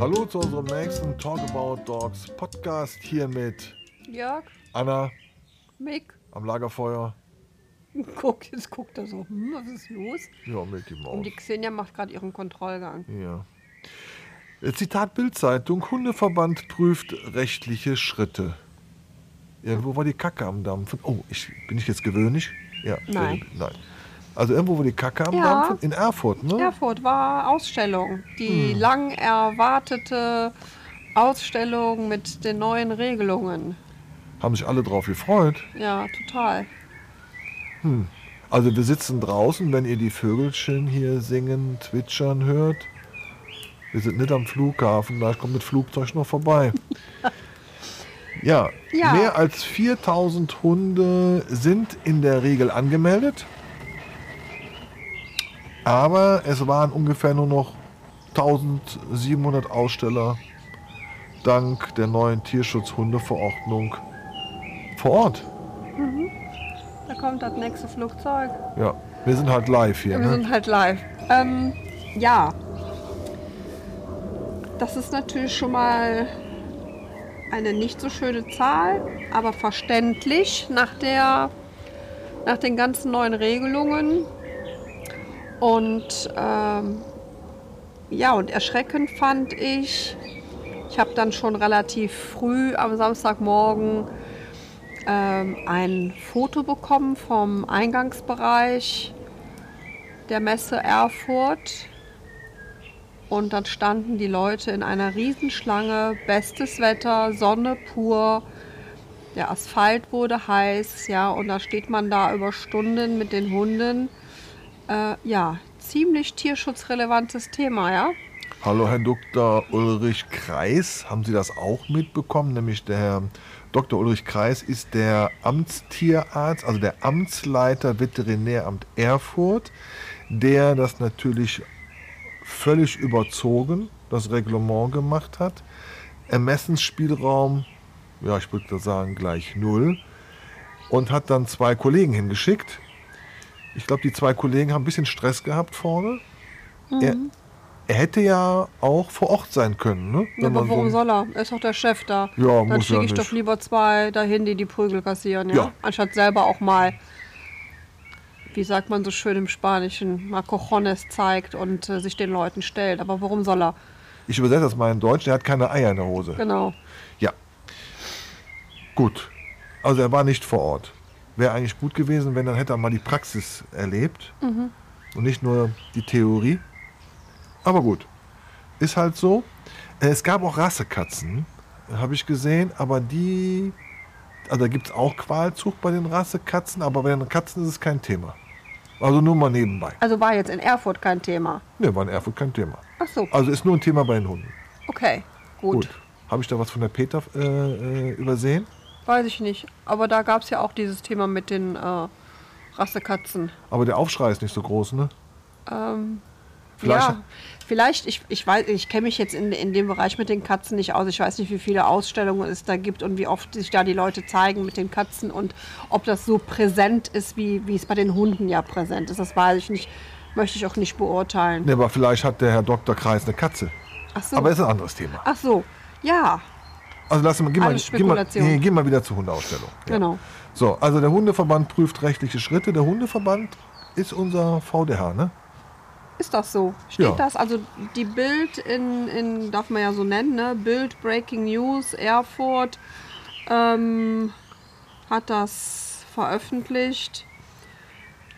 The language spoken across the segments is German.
Hallo zu unserem nächsten Talk About Dogs Podcast hier mit Jörg, Anna Mick, am Lagerfeuer. guck, jetzt guckt er so, hm, was ist los? Ja, Milky Und Maus. die Xenia macht gerade ihren Kontrollgang. Ja. Zitat Bildzeitung: Hundeverband prüft rechtliche Schritte. Irgendwo war die Kacke am Dampfen. Oh, ich, bin ich jetzt gewöhnlich? Ja. Nein. äh, Nein. Also irgendwo war die Kacke am Ja. Dampfen? In Erfurt, ne? Erfurt war Ausstellung. Die Hm. lang erwartete Ausstellung mit den neuen Regelungen. Haben sich alle drauf gefreut. Ja, total. Also wir sitzen draußen, wenn ihr die Vögelchen hier singen, zwitschern hört. Wir sind nicht am Flughafen, da kommt mit Flugzeug noch vorbei. Ja, Ja. mehr als 4000 Hunde sind in der Regel angemeldet. Aber es waren ungefähr nur noch 1700 Aussteller dank der neuen Tierschutzhundeverordnung vor Ort. Da kommt das nächste Flugzeug. Ja, wir sind halt live hier. Wir Ne? sind halt live. Ähm, ja. Das ist natürlich schon mal eine nicht so schöne Zahl, aber verständlich nach, der, nach den ganzen neuen Regelungen. Und ähm, ja, und erschreckend fand ich, ich habe dann schon relativ früh am Samstagmorgen ähm, ein Foto bekommen vom Eingangsbereich der Messe Erfurt. Und dann standen die Leute in einer Riesenschlange, bestes Wetter, Sonne pur. Der Asphalt wurde heiß, ja, und da steht man da über Stunden mit den Hunden. Äh, ja, ziemlich tierschutzrelevantes Thema, ja. Hallo, Herr Dr. Ulrich Kreis. Haben Sie das auch mitbekommen? Nämlich der Herr Dr. Ulrich Kreis ist der Amtstierarzt, also der Amtsleiter Veterinäramt Erfurt, der das natürlich völlig überzogen, das Reglement gemacht hat. Ermessensspielraum, ja, ich würde sagen, gleich null. Und hat dann zwei Kollegen hingeschickt. Ich glaube, die zwei Kollegen haben ein bisschen Stress gehabt vorne. Er, er hätte ja auch vor Ort sein können, ne? Ja, aber so warum ein- soll er? Er ist doch der Chef da. Ja, Dann muss ja schicke ich nicht. doch lieber zwei dahin, die die Prügel kassieren, ja? Ja. Anstatt selber auch mal, wie sagt man so schön im Spanischen, mal Cojones zeigt und äh, sich den Leuten stellt. Aber warum soll er? Ich übersetze das mal in Deutsch, der hat keine Eier in der Hose. Genau. Ja. Gut. Also er war nicht vor Ort. Wäre eigentlich gut gewesen, wenn dann hätte er mal die Praxis erlebt und nicht nur die Theorie. Aber gut. Ist halt so. Äh, Es gab auch Rassekatzen, habe ich gesehen, aber die. Also da gibt es auch Qualzucht bei den Rassekatzen, aber bei den Katzen ist es kein Thema. Also nur mal nebenbei. Also war jetzt in Erfurt kein Thema. Ne, war in Erfurt kein Thema. Ach so, Also ist nur ein Thema bei den Hunden. okay, gut. Gut. Habe ich da was von der Peter äh, äh, übersehen? Weiß ich nicht. Aber da gab es ja auch dieses Thema mit den äh, Rassekatzen. Aber der Aufschrei ist nicht so groß, ne? Ähm, Vielleicht- ja, vielleicht, ich, ich weiß, ich kenne mich jetzt in, in dem Bereich mit den Katzen nicht aus. Ich weiß nicht, wie viele Ausstellungen es da gibt und wie oft sich da die Leute zeigen mit den Katzen und ob das so präsent ist, wie, wie es bei den Hunden ja präsent ist. Das weiß ich nicht, möchte ich auch nicht beurteilen. Ne, aber vielleicht hat der Herr Dr. Kreis eine Katze. Ach so. Aber ist ein anderes Thema. Ach so, ja, Also lass mal, geh mal, geh mal, nee, geh mal wieder zur Hundeausstellung. Ja. genau. So, also der Hundeverband prüft rechtliche Schritte. Der Hundeverband ist unser VDH, ne? Ist das so? Steht Ja. das? Also die Bild in, in, darf man ja so nennen, ne? Bild Breaking News Erfurt ähm, hat das veröffentlicht.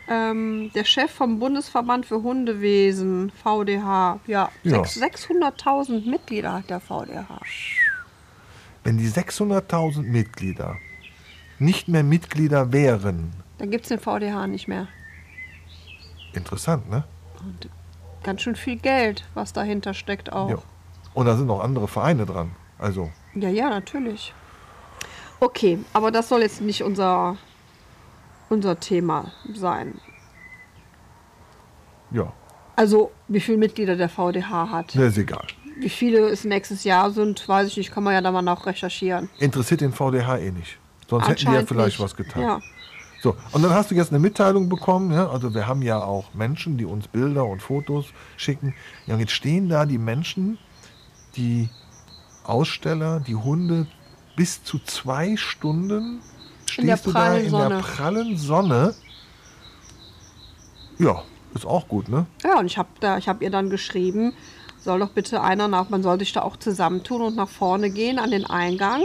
Ähm, der Chef vom Bundesverband für Hundewesen, VDH, ja, Ja. sechs- 600.000 Mitglieder hat der VDH. Wenn die 600.000 Mitglieder nicht mehr Mitglieder wären, Dann gibt es den VDH nicht mehr. interessant, ne? Und ganz schön viel Geld, was dahinter steckt auch. Ja. Und da sind noch andere Vereine dran. Also, Ja, ja, natürlich. Okay, aber das soll jetzt nicht unser, unser Thema sein. ja, Also, wie viele Mitglieder der VDH hat. ne, ist egal. Wie viele es nächstes Jahr sind, weiß ich nicht, kann man ja da mal noch recherchieren. Interessiert den VDH eh nicht. Sonst hätten die ja vielleicht nicht. was getan. Ja. So, und dann hast du jetzt eine Mitteilung bekommen. Ja? Also wir haben ja auch Menschen, die uns Bilder und Fotos schicken. Ja, und jetzt stehen da die Menschen, die Aussteller, die Hunde bis zu zwei Stunden der stehst du da in der Sonne. prallen Sonne. Ja, ist auch gut, ne? Ja, und ich habe hab ihr dann geschrieben, soll doch bitte einer nach, man soll sich da auch zusammentun und nach vorne gehen an den Eingang.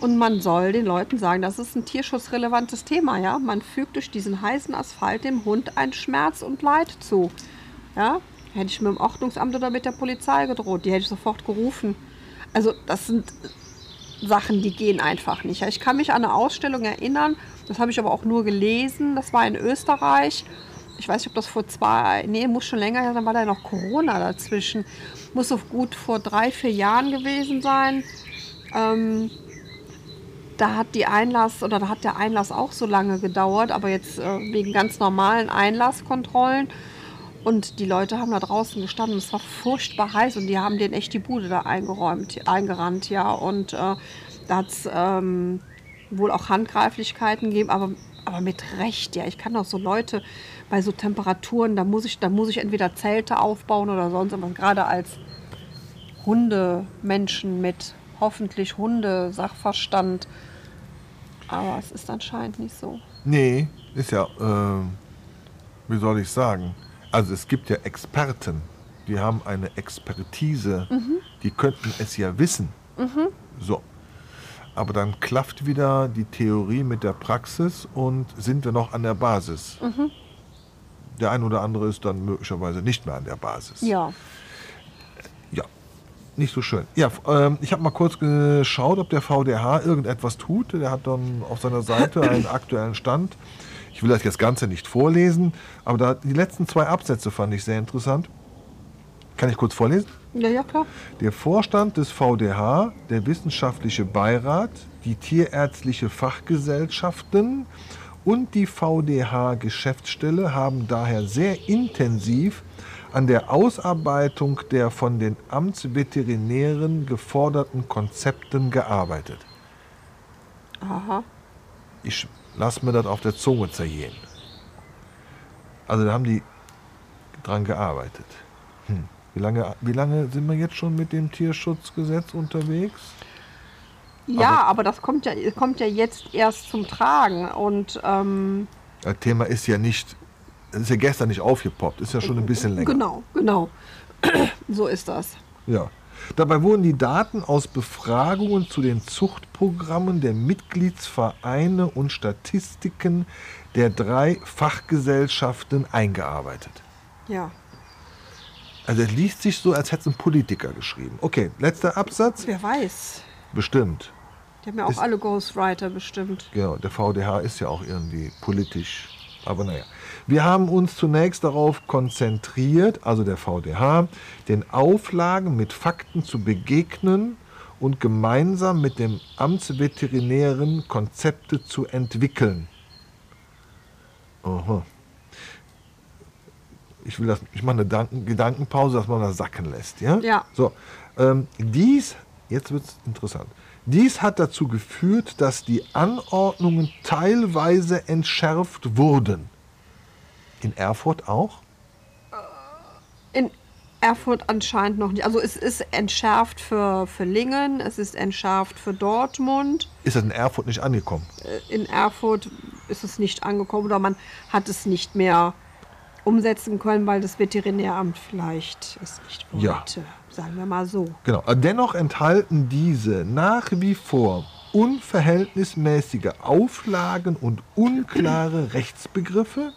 Und man soll den Leuten sagen, das ist ein tierschutzrelevantes Thema, ja. Man fügt durch diesen heißen Asphalt dem Hund ein Schmerz und Leid zu. Ja, hätte ich mit dem Ordnungsamt oder mit der Polizei gedroht, die hätte ich sofort gerufen. Also das sind Sachen, die gehen einfach nicht. Ja, Ich kann mich an eine Ausstellung erinnern, das habe ich aber auch nur gelesen, das war in Österreich. Ich weiß nicht, ob das vor zwei, nee, muss schon länger her, dann war da noch Corona dazwischen. Muss so gut vor drei, vier Jahren gewesen sein. Ähm, da hat die Einlass oder da hat der Einlass auch so lange gedauert, aber jetzt äh, wegen ganz normalen Einlasskontrollen. Und die Leute haben da draußen gestanden. Es war furchtbar heiß und die haben denen echt die Bude da eingeräumt, eingerannt, ja. Und äh, da hat es ähm, wohl auch Handgreiflichkeiten gegeben, aber, aber mit Recht, ja. Ich kann auch so Leute bei so Temperaturen, da muss ich, da muss ich entweder Zelte aufbauen oder sonst was. Gerade als Hundemenschen mit hoffentlich Hunde-Sachverstand. Aber es ist anscheinend nicht so. Nee, ist ja, ähm, wie soll ich sagen? Also es gibt ja Experten, die haben eine Expertise, die könnten es ja wissen. So. Aber dann klafft wieder die Theorie mit der Praxis und sind wir noch an der Basis. Der ein oder andere ist dann möglicherweise nicht mehr an der Basis. Ja, nicht so schön. Ja, ähm, ich habe mal kurz geschaut, ob der VDH irgendetwas tut. Der hat dann auf seiner Seite einen aktuellen Stand. Ich will das jetzt Ganze nicht vorlesen, aber da, die letzten zwei Absätze fand ich sehr interessant. Kann ich kurz vorlesen? Ja, ja, klar. Der Vorstand des VDH, der wissenschaftliche Beirat, die tierärztliche Fachgesellschaften und die VDH-Geschäftsstelle haben daher sehr intensiv an der Ausarbeitung der von den Amtsveterinären geforderten Konzepten gearbeitet. Aha. Ich lasse mir das auf der Zunge zergehen. Also da haben die dran gearbeitet. Hm. Wie, lange, wie lange sind wir jetzt schon mit dem Tierschutzgesetz unterwegs? Ja, aber, das kommt ja, kommt ja jetzt erst zum Tragen. Und ähm, Das Thema ist ja nicht, es ist ja gestern nicht aufgepoppt, ist ja schon ein bisschen länger. genau, genau. so ist das. Ja. Dabei wurden die Daten aus Befragungen zu den Zuchtprogrammen der Mitgliedsvereine und Statistiken der drei Fachgesellschaften eingearbeitet. Ja. Also es liest sich so, als hätte es ein Politiker geschrieben. Okay, letzter Absatz. Wer weiß. Bestimmt. Die haben ja auch Ist- alle Ghostwriter bestimmt. Genau, der VDH ist ja auch irgendwie politisch. Aber naja. Wir haben uns zunächst darauf konzentriert, also der VDH, den Auflagen mit Fakten zu begegnen und gemeinsam mit dem Amtsveterinären Konzepte zu entwickeln. Aha. Ich will das, ich mache eine Danken, Gedankenpause, dass man das sacken lässt. Ja. Ja. So, ähm, dies, jetzt wird es interessant. Dies hat dazu geführt, dass die Anordnungen teilweise entschärft wurden. In Erfurt auch? In Erfurt anscheinend noch nicht. Also es ist entschärft für, für Lingen, es ist entschärft für Dortmund. Ist das in Erfurt nicht angekommen? Äh, In Erfurt ist es nicht angekommen oder man hat es nicht mehr umsetzen können, weil das Veterinäramt vielleicht es nicht wollte. Ja. Sagen wir mal so. Genau. Dennoch enthalten diese nach wie vor unverhältnismäßige Auflagen und unklare Rechtsbegriffe,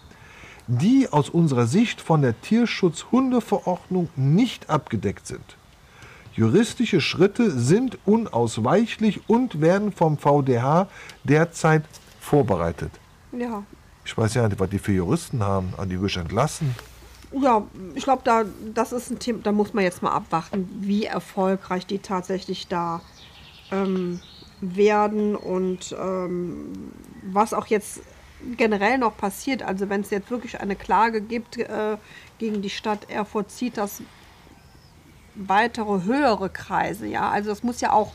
die aus unserer Sicht von der Tierschutzhundeverordnung nicht abgedeckt sind. Juristische Schritte sind unausweichlich und werden vom VDH derzeit vorbereitet. Ja. Ich weiß ja nicht, was die für Juristen haben, an die ich entlassen. Ja, ich glaube, da, das ist ein Thema, da muss man jetzt mal abwarten, wie erfolgreich die tatsächlich da ähm, werden und ähm, was auch jetzt generell noch passiert. Also wenn es jetzt wirklich eine Klage gibt äh, gegen die Stadt Erfurt, zieht das weitere höhere Kreise, ja. Also das muss ja auch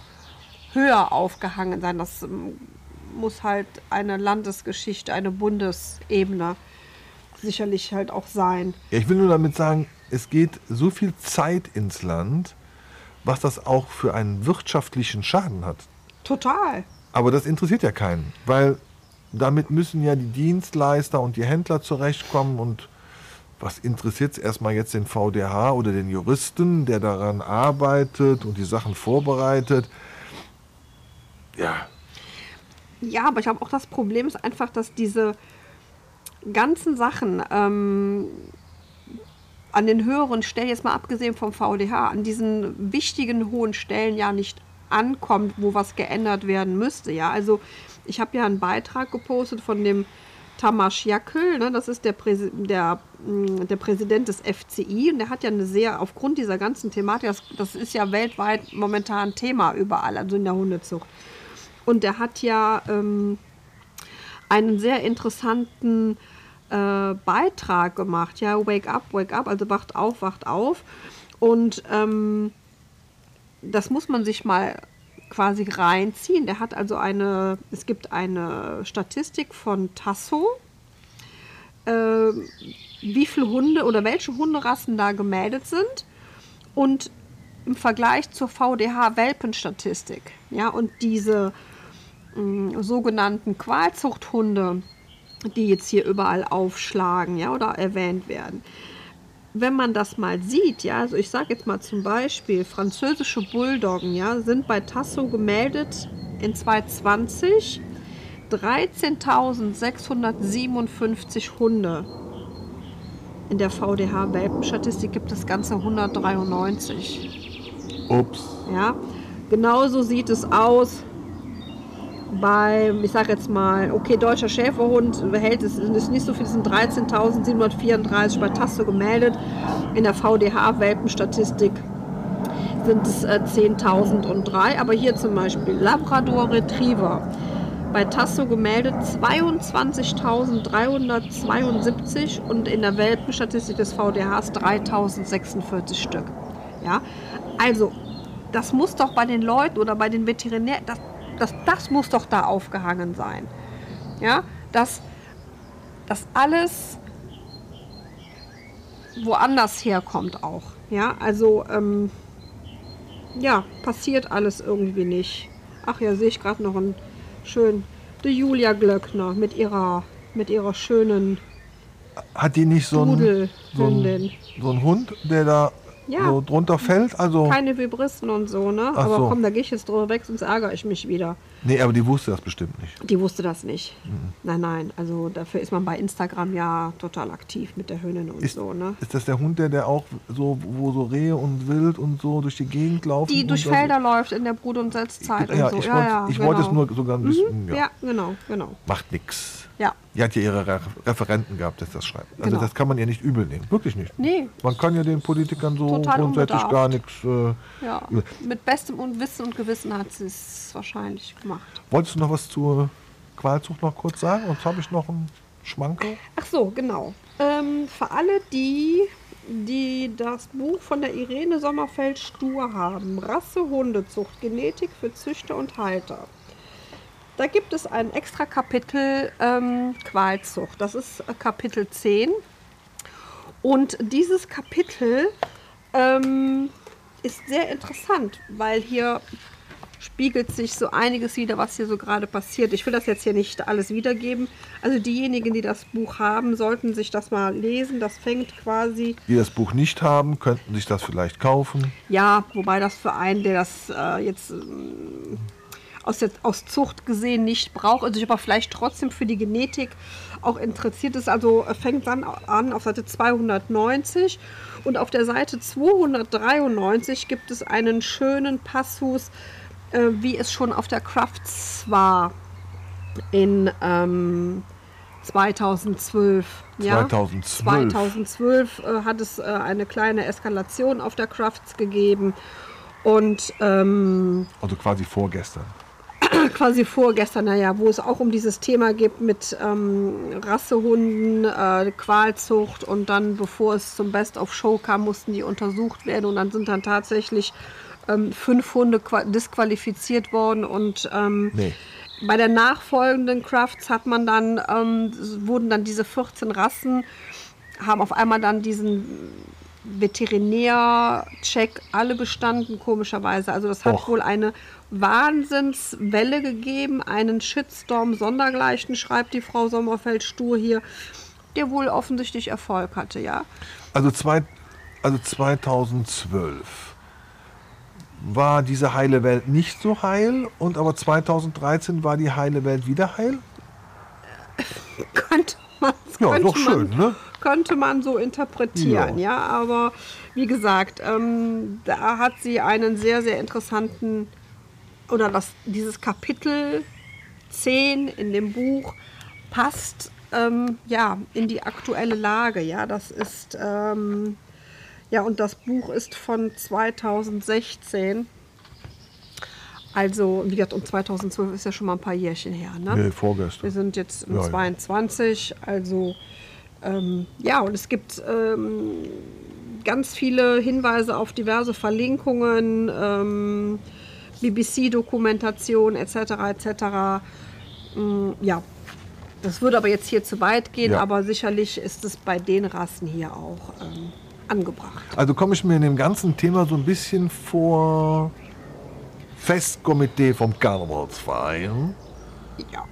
höher aufgehangen sein. Das ähm, muss halt eine Landesgeschichte, eine Bundesebene sicherlich halt auch sein. Ja, ich will nur damit sagen, es geht so viel Zeit ins Land, was das auch für einen wirtschaftlichen Schaden hat. Total. Aber das interessiert ja keinen, weil damit müssen ja die Dienstleister und die Händler zurechtkommen und was interessiert es erstmal jetzt den VDH oder den Juristen, der daran arbeitet und die Sachen vorbereitet? Ja. Ja, aber ich glaube auch das Problem ist einfach, dass diese ganzen Sachen ähm, an den höheren Stellen, jetzt mal abgesehen vom VDH, an diesen wichtigen hohen Stellen ja nicht ankommt, wo was geändert werden müsste. Ja, also ich habe ja einen Beitrag gepostet von dem Tamas Jakel, ne, das ist der, Präsi der, mm, der Präsident des FCI und der hat ja eine sehr, aufgrund dieser ganzen Thematik, das, das ist ja weltweit momentan Thema überall, also in der Hundezucht. Und der hat ja ähm, einen sehr interessanten äh, Beitrag gemacht, ja, Wake Up, Wake Up, also wacht auf, wacht auf. Und ähm, das muss man sich mal quasi reinziehen. Der hat also eine, es gibt eine Statistik von Tasso, äh, wie viele Hunde oder welche Hunderassen da gemeldet sind und im Vergleich zur VDH-Welpenstatistik. Ja, und diese mh, sogenannten Qualzuchthunde, die jetzt hier überall aufschlagen ja, oder erwähnt werden. Wenn man das mal sieht, ja, also ich sage jetzt mal zum Beispiel, französische Bulldoggen ja, sind bei Tasso gemeldet in 2020 13.657 Hunde. In der VDH-Welpenstatistik gibt es ganze 193. Ups. Ja, genauso sieht es aus beim, ich sage jetzt mal, okay, deutscher Schäferhund behält es ist nicht so viel, sind 13.734 bei Tasso gemeldet. In der VDH-Welpenstatistik sind es äh, 10.003, aber hier zum Beispiel Labrador Retriever. Bei Tasso gemeldet 22.372 und in der Welpenstatistik des VDHs 3.046 Stück. Ja, also das muss doch bei den Leuten oder bei den Veterinären, das, das, das muss doch da aufgehangen sein. Ja, dass das alles woanders herkommt auch. Ja, also ähm, ja, passiert alles irgendwie nicht. Ach ja, sehe ich gerade noch ein schön die Julia Glöckner mit ihrer mit ihrer schönen Hat die nicht so einen, so, einen, so einen Hund, der da Ja. so drunter fällt? Also, Keine Vibristen und so, ne? Ach Aber so. komm, da gehe ich jetzt drüber weg, sonst ärgere ich mich wieder. nee, aber die wusste das bestimmt nicht. Die wusste das nicht. Mhm. Nein, nein. Also dafür ist man bei Instagram ja total aktiv mit der Hündin und Ist, so, ne? ist das der Hund, der, der auch so, wo so Rehe und Wild und so durch die Gegend laufen? Die durch Felder läuft in der Brut- und Setzzeit Ja, und so. ich ja, wollte ja, ich genau. wollte es nur sogar ein bisschen. Ja. Ja. genau, genau. Macht nix. Ja. Die hat ja ihre Re Referenten gehabt, dass das schreibt. Also Genau. das kann man ihr nicht übel nehmen. Wirklich nicht. Nee. Man kann ja den Politikern so Total grundsätzlich unbedarft. gar nichts. Äh, Ja. Mit bestem Wissen und Gewissen hat sie es wahrscheinlich gemacht. Wolltest du noch was zur Qualzucht noch kurz sagen? Sonst habe ich noch einen Schmankerl. Ach so, genau. Ähm, für alle die, die das Buch von der Irene Sommerfeld-Stur haben, Rasse Hundezucht, Genetik für Züchter und Halter. Da gibt es ein extra Kapitel ähm, Qualzucht. Das ist äh, Kapitel 10. Und dieses Kapitel ähm, ist sehr interessant, weil hier spiegelt sich so einiges wieder, was hier so gerade passiert. Ich will das jetzt hier nicht alles wiedergeben. Also diejenigen, die das Buch haben, sollten sich das mal lesen. Das fängt quasi, Die das Buch nicht haben, könnten sich das vielleicht kaufen. ja, wobei das für einen, der das äh, jetzt ähm, aus, der, aus Zucht gesehen nicht braucht, also sich aber vielleicht trotzdem für die Genetik auch interessiert ist. Also äh, fängt dann an auf Seite 290 und auf der Seite 293 gibt es einen schönen Passus, äh, wie es schon auf der Crafts war in ähm, 2012. Ja? 2012. 2012 äh, hat es äh, eine kleine Eskalation auf der Crafts gegeben und ähm, Also quasi vorgestern. quasi vorgestern, naja, wo es auch um dieses Thema geht mit ähm, Rassehunden, äh, Qualzucht und dann, bevor es zum Best of Show kam, mussten die untersucht werden und dann sind dann tatsächlich ähm, fünf Hunde qua- disqualifiziert worden und ähm, Nee. bei der nachfolgenden Crafts hat man dann, ähm, wurden dann diese 14 Rassen, haben auf einmal dann diesen Veterinärcheck alle bestanden, komischerweise. Also das hat Och. wohl eine Wahnsinnswelle gegeben, einen Shitstorm sondergleichen, schreibt die Frau Sommerfeld stur hier, der wohl offensichtlich Erfolg hatte, ja. Also, zwei, also 2012 war diese heile Welt nicht so heil und aber 2013 war die heile Welt wieder heil? könnte man, Ja, doch schön, ne? Könnte man so interpretieren, Ja. ja. Aber wie gesagt, ähm, da hat sie einen sehr, sehr interessanten, oder das, dieses Kapitel 10 in dem Buch passt ähm, ja in die aktuelle Lage, ja. Das ist, ähm, ja, und das Buch ist von 2016. Also, wie gesagt, und 2012 ist ja schon mal ein paar Jährchen her, ne? Nee, vorgestern. Wir sind jetzt Ja, ja. 22, also ähm, ja, und es gibt ähm, ganz viele Hinweise auf diverse Verlinkungen, ähm, BBC-Dokumentation etc. etc. Mm, ja, das würde aber jetzt hier zu weit gehen, Ja. aber sicherlich ist es bei den Rassen hier auch ähm, angebracht. Also komme ich mir in dem ganzen Thema so ein bisschen vor Festkomitee vom Karnevalsverein. Ja,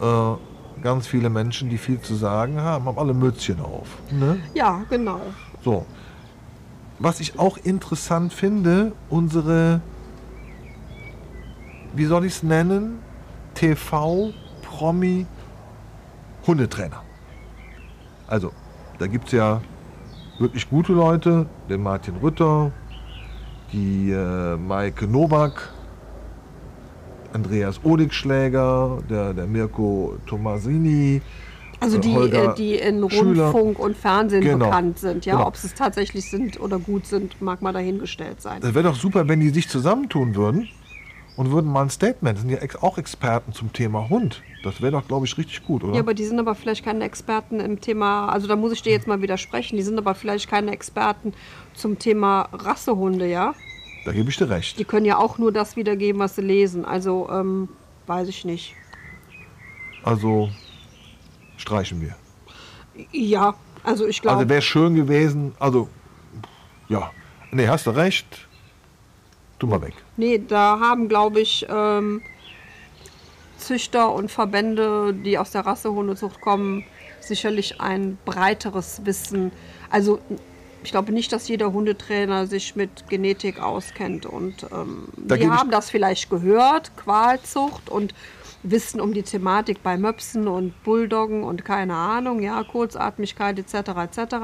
Äh, ganz viele Menschen, die viel zu sagen haben, haben alle Mützchen auf. Ne? ja genau. So. Was ich auch interessant finde, unsere, wie soll ich es nennen, TV-Promi-Hundetrainer. Also, da gibt es ja wirklich gute Leute, den Martin Rütter, die äh, Maike Nowak, Andreas Odigschläger, der, der Mirko Tomasini, Also die, Holger äh, die in. Rundfunk und Fernsehen Genau. bekannt sind. Ja, Genau. ob sie es tatsächlich sind oder gut sind, mag mal dahingestellt sein. Das wäre doch super, wenn die sich zusammentun würden und würden mal ein Statement. Das sind ja auch Experten zum Thema Hund. Das wäre doch, glaube ich, richtig gut, oder? Ja, aber die sind aber vielleicht keine Experten im Thema, also da muss ich dir jetzt mal widersprechen, die sind aber vielleicht keine Experten zum Thema Rassehunde, ja? Da gebe ich dir recht. Die können ja auch nur das wiedergeben, was sie lesen. Also, ähm, weiß ich nicht. Also streichen wir. Ja, also ich glaube. Also wäre schön gewesen. Also, ja. Nee, hast du recht. Tu mal weg. Nee, da haben, glaube ich, ähm, Züchter und Verbände, die aus der Rassehundezucht kommen, sicherlich ein breiteres Wissen. Also ich glaube nicht, dass jeder Hundetrainer sich mit Genetik auskennt. Und ähm, Da die haben das vielleicht gehört, Qualzucht und wissen um die Thematik bei Möpsen und Bulldoggen und keine Ahnung, ja, Kurzatmigkeit etc. etc.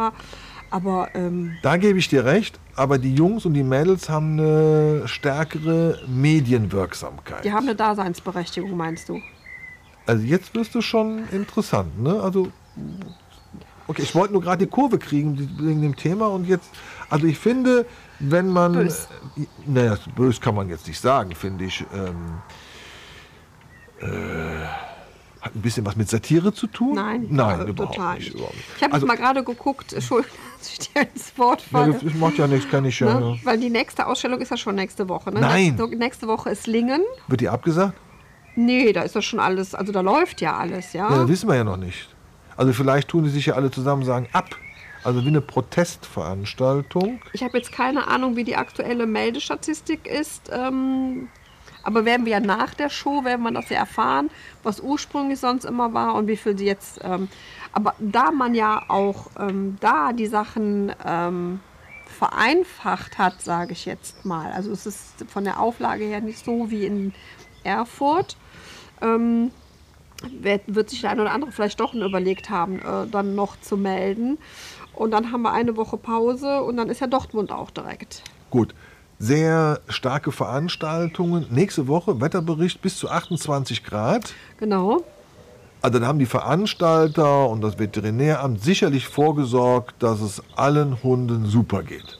Aber ähm, Da gebe ich dir recht. Aber die Jungs und die Mädels haben eine stärkere Medienwirksamkeit. die haben eine Daseinsberechtigung, meinst du? Also jetzt wirst du schon interessant, ne? Also okay, ich wollte nur gerade die Kurve kriegen wegen dem Thema und jetzt, also ich finde, wenn man, Bös. äh, naja, bös kann man jetzt nicht sagen, finde ich. Ähm, äh, hat ein bisschen was mit Satire zu tun? Nein, nein, äh, überhaupt total nicht. Überhaupt nicht. Ich habe also, jetzt mal gerade geguckt, Entschuldigung, dass ich dir ins Wort ja, falle. das, das macht ja nichts, kann ich ja. ne? Weil die nächste Ausstellung ist ja schon nächste Woche. Ne? Nein. Nächste, nächste Woche ist Lingen. Wird die abgesagt? Nee, da ist das schon alles, also da läuft ja alles, ja. Ja, das wissen wir ja noch nicht. Also vielleicht tun die sich ja alle zusammen sagen ab. Also wie eine Protestveranstaltung. Ich habe jetzt keine Ahnung, wie die aktuelle Meldestatistik ist. Ähm, aber werden wir ja nach der Show, werden wir das ja erfahren, was ursprünglich sonst immer war und wie viel sie jetzt. Ähm, aber da man ja auch ähm, da die Sachen ähm, vereinfacht hat, sage ich jetzt mal. Also es ist von der Auflage her nicht so wie in Erfurt. Ähm, wird, sich der eine oder andere vielleicht doch überlegt haben, äh, dann noch zu melden. Und dann haben wir eine Woche Pause und dann ist ja Dortmund auch direkt. Gut. Sehr starke Veranstaltungen. Nächste Woche Wetterbericht bis zu 28 Grad. Genau. Also dann haben die Veranstalter und das Veterinäramt sicherlich vorgesorgt, dass es allen Hunden super geht.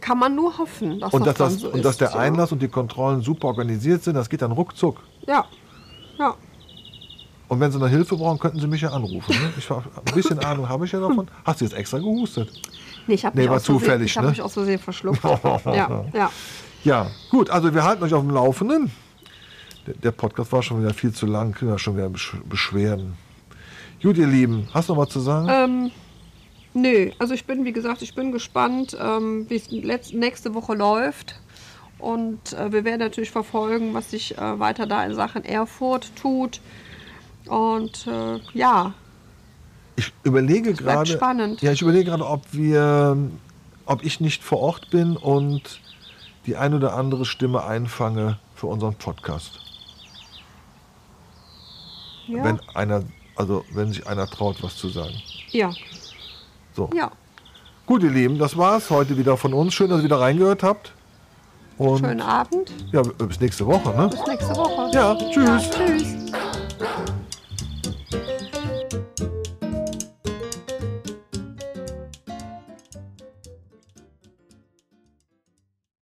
Kann man nur hoffen, dass Und das, dass, dann das, so und ist. dass der ja. Einlass und die Kontrollen super organisiert sind, das geht dann ruckzuck. Ja. Ja. Und wenn Sie noch Hilfe brauchen, könnten Sie mich ja anrufen. Ne? Ich, ein bisschen Ahnung habe ich ja davon. Hast du jetzt extra gehustet? Nee, ich habe Nee, mich, war zufällig, ich hab ne? mich aus Versehen verschluckt. ja, ja. Ja, gut, also wir halten euch auf dem Laufenden. Der, der Podcast war schon wieder viel zu lang, kriegen wir schon wieder Besch Beschwerden. Gut, ihr Lieben, hast du noch was zu sagen? Ähm, nö, also ich bin, wie gesagt, ich bin gespannt, ähm, wie es nächste Woche läuft. Und äh, wir werden natürlich verfolgen, was sich äh, weiter da in Sachen Erfurt tut. Und äh, ja, Ich überlege gerade. spannend. Ja, ich überlege gerade, ob wir, ob ich nicht vor Ort bin und die ein oder andere Stimme einfange für unseren Podcast. ja, Wenn einer, also wenn sich einer traut, was zu sagen. ja, So. ja. Gut, ihr Lieben, das war's heute wieder von uns. Schön, dass ihr wieder reingehört habt. Und Schönen Abend. ja, bis nächste Woche, ne? Bis nächste Woche. Ja, tschüss. Ja, tschüss.